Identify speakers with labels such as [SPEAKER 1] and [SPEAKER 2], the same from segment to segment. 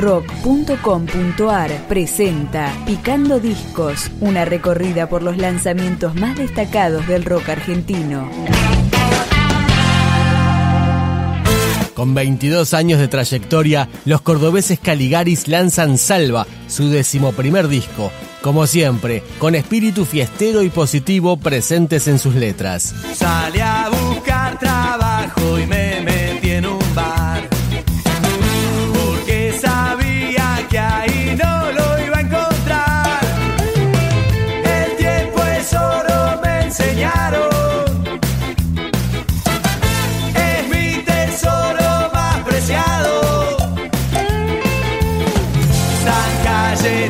[SPEAKER 1] rock.com.ar presenta Picando Discos, una recorrida por los lanzamientos más destacados del rock argentino.
[SPEAKER 2] Con 22 años de trayectoria, los cordobeses Caligaris lanzan Salva, su decimoprimer disco. Como siempre, con espíritu fiestero y positivo presentes en sus letras.
[SPEAKER 3] Salí a buscar trabajo y me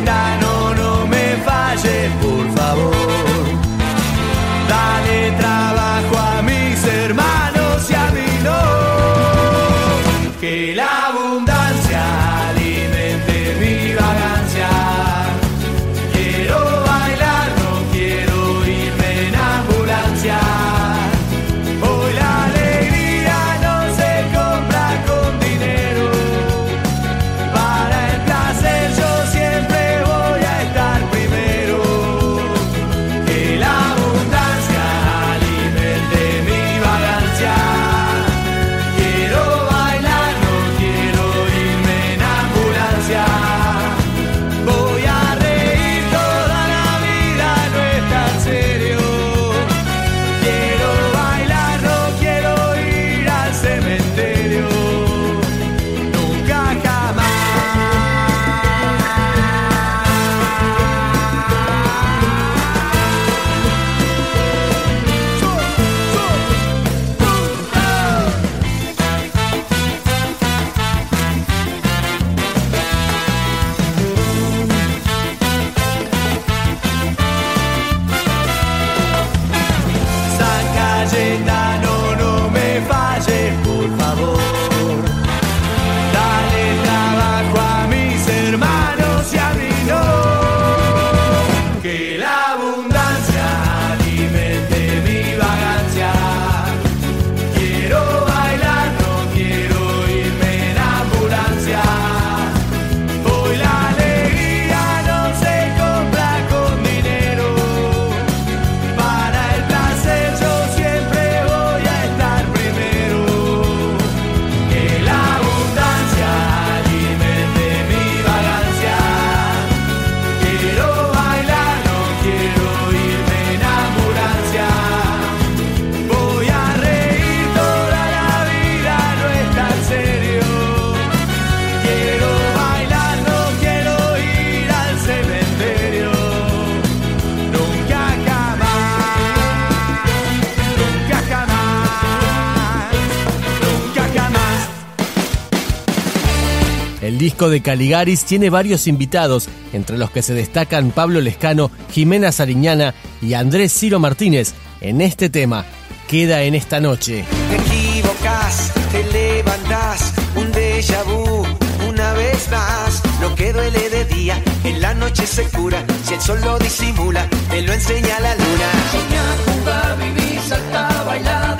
[SPEAKER 2] midnight disco de Caligaris tiene varios invitados, entre los que se destacan Pablo Lescano, Jimena Sariñana y Andrés Ciro Martínez. En este tema, Queda en esta noche.
[SPEAKER 4] Te equivocas, te levantás, un déjà vu, una vez más. Lo que duele de día, en la noche se cura. Si el sol lo disimula, te lo enseña la luna.
[SPEAKER 5] Soñar, jugar, vivir, saltar, bailar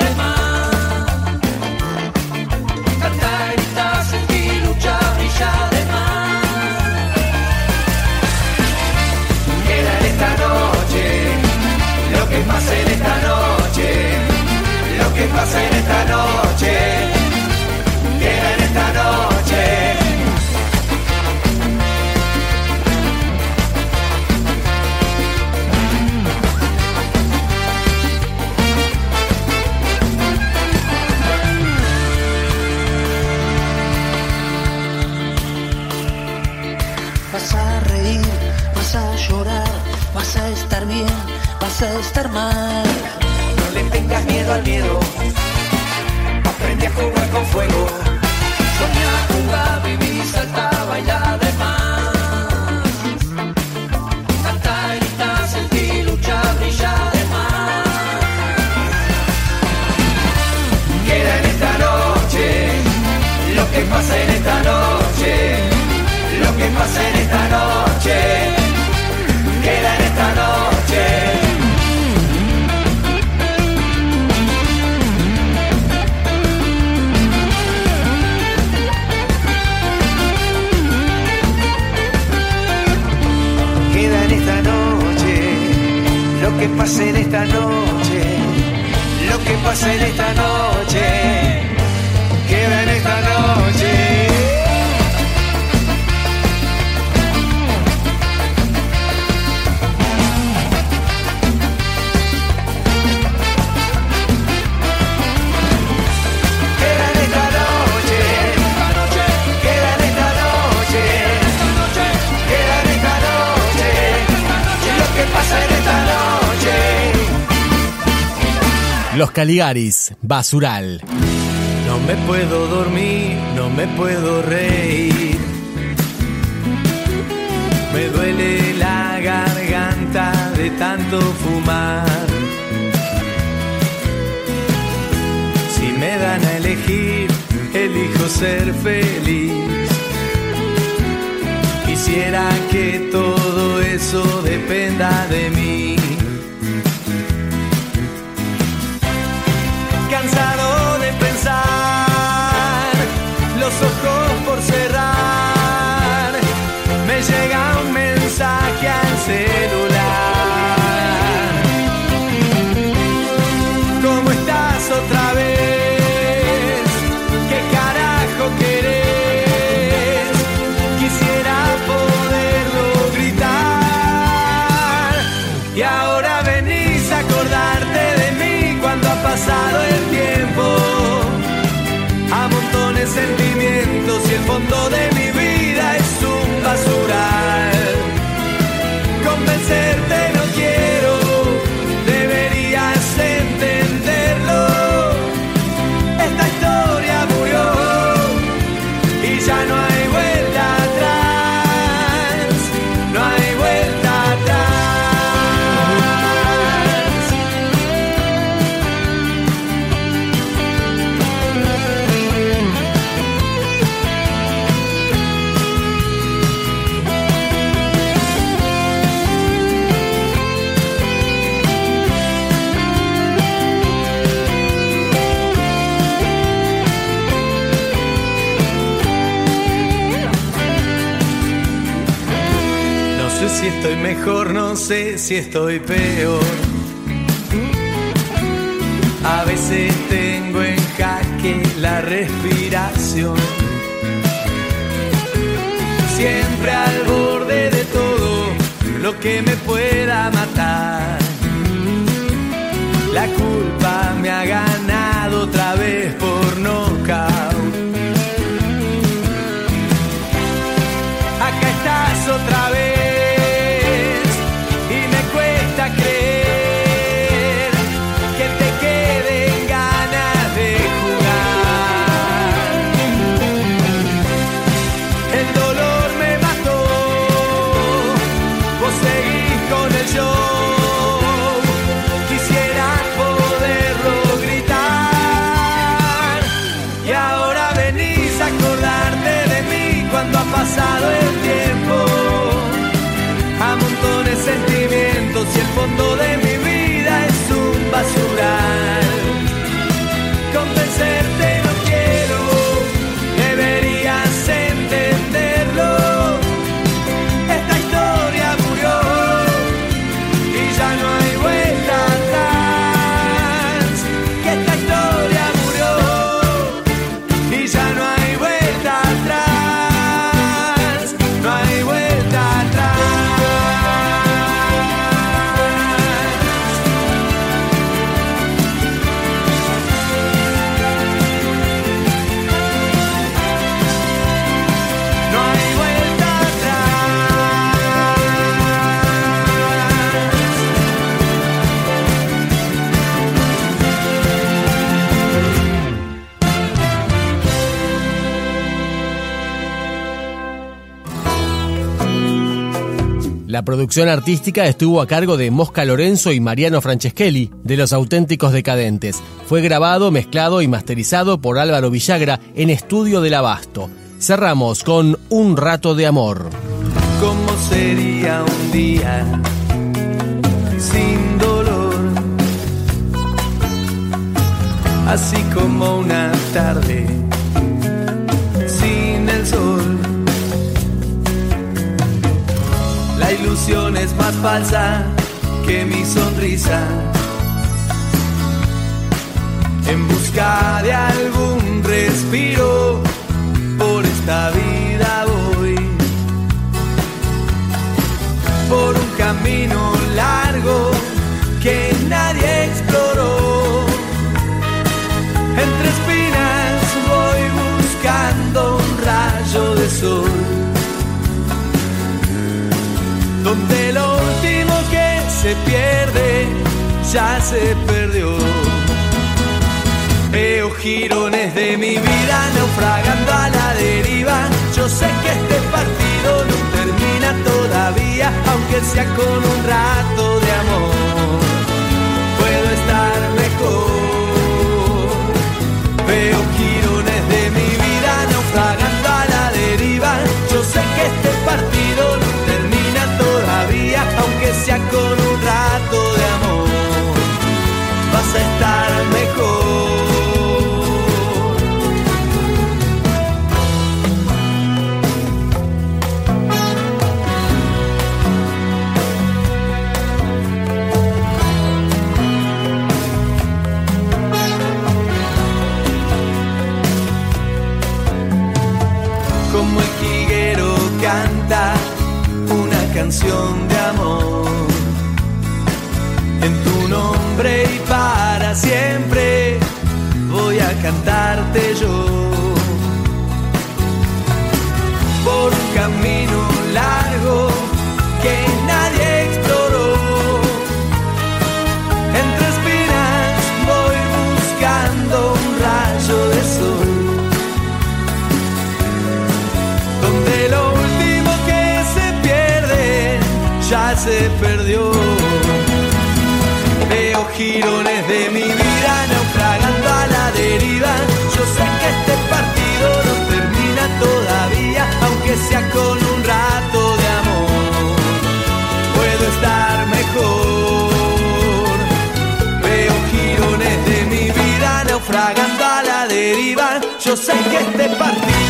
[SPEAKER 4] No le tengas miedo al miedo, aprende a jugar con fuego.
[SPEAKER 5] Soñar, jugar, vivir, saltar, bailar de más. Cantar, gritar, sentir, luchar, brillar de más.
[SPEAKER 3] Queda en esta noche lo que pasa en esta noche, lo que pasa en
[SPEAKER 4] que pasa en esta noche, lo que pasa en esta noche, queda en esta noche.
[SPEAKER 6] Los Caligaris, Basural.
[SPEAKER 2] No me puedo dormir, no me puedo reír. Me duele la garganta de tanto fumar. Si me dan a elegir, elijo ser feliz. Quisiera que todo eso dependa de mí. Si estoy mejor, no sé si estoy peor. A veces tengo en jaque la respiración. Siempre al borde de todo lo que me pueda matar. La culpa con el show.
[SPEAKER 6] La producción artística estuvo a cargo de Mosca Lorenzo y Mariano Franceschelli, de Los Auténticos Decadentes. Fue grabado, mezclado y masterizado por Álvaro Villagra en Estudio del Abasto. Cerramos con Un Rato de Amor.
[SPEAKER 2] ¿Cómo sería un día sin dolor? Así como una tarde ilusión es más falsa que mi sonrisa. En busca de algún respiro por esta vida voy. Por un camino se pierde ya se perdió Veo girones de mi vida naufragando a la deriva. Yo sé que este partido no termina todavía, aunque sea con un rato cantarte yo. Por un camino largo que nadie exploró. Entre espinas voy buscando un rayo de sol. donde lo último que se pierde ya se perdió. Veo girones de mi vida naufragando con un rato de amor. Puedo estar mejor. Veo girones de mi vida naufragando a la deriva. Yo sé que este partido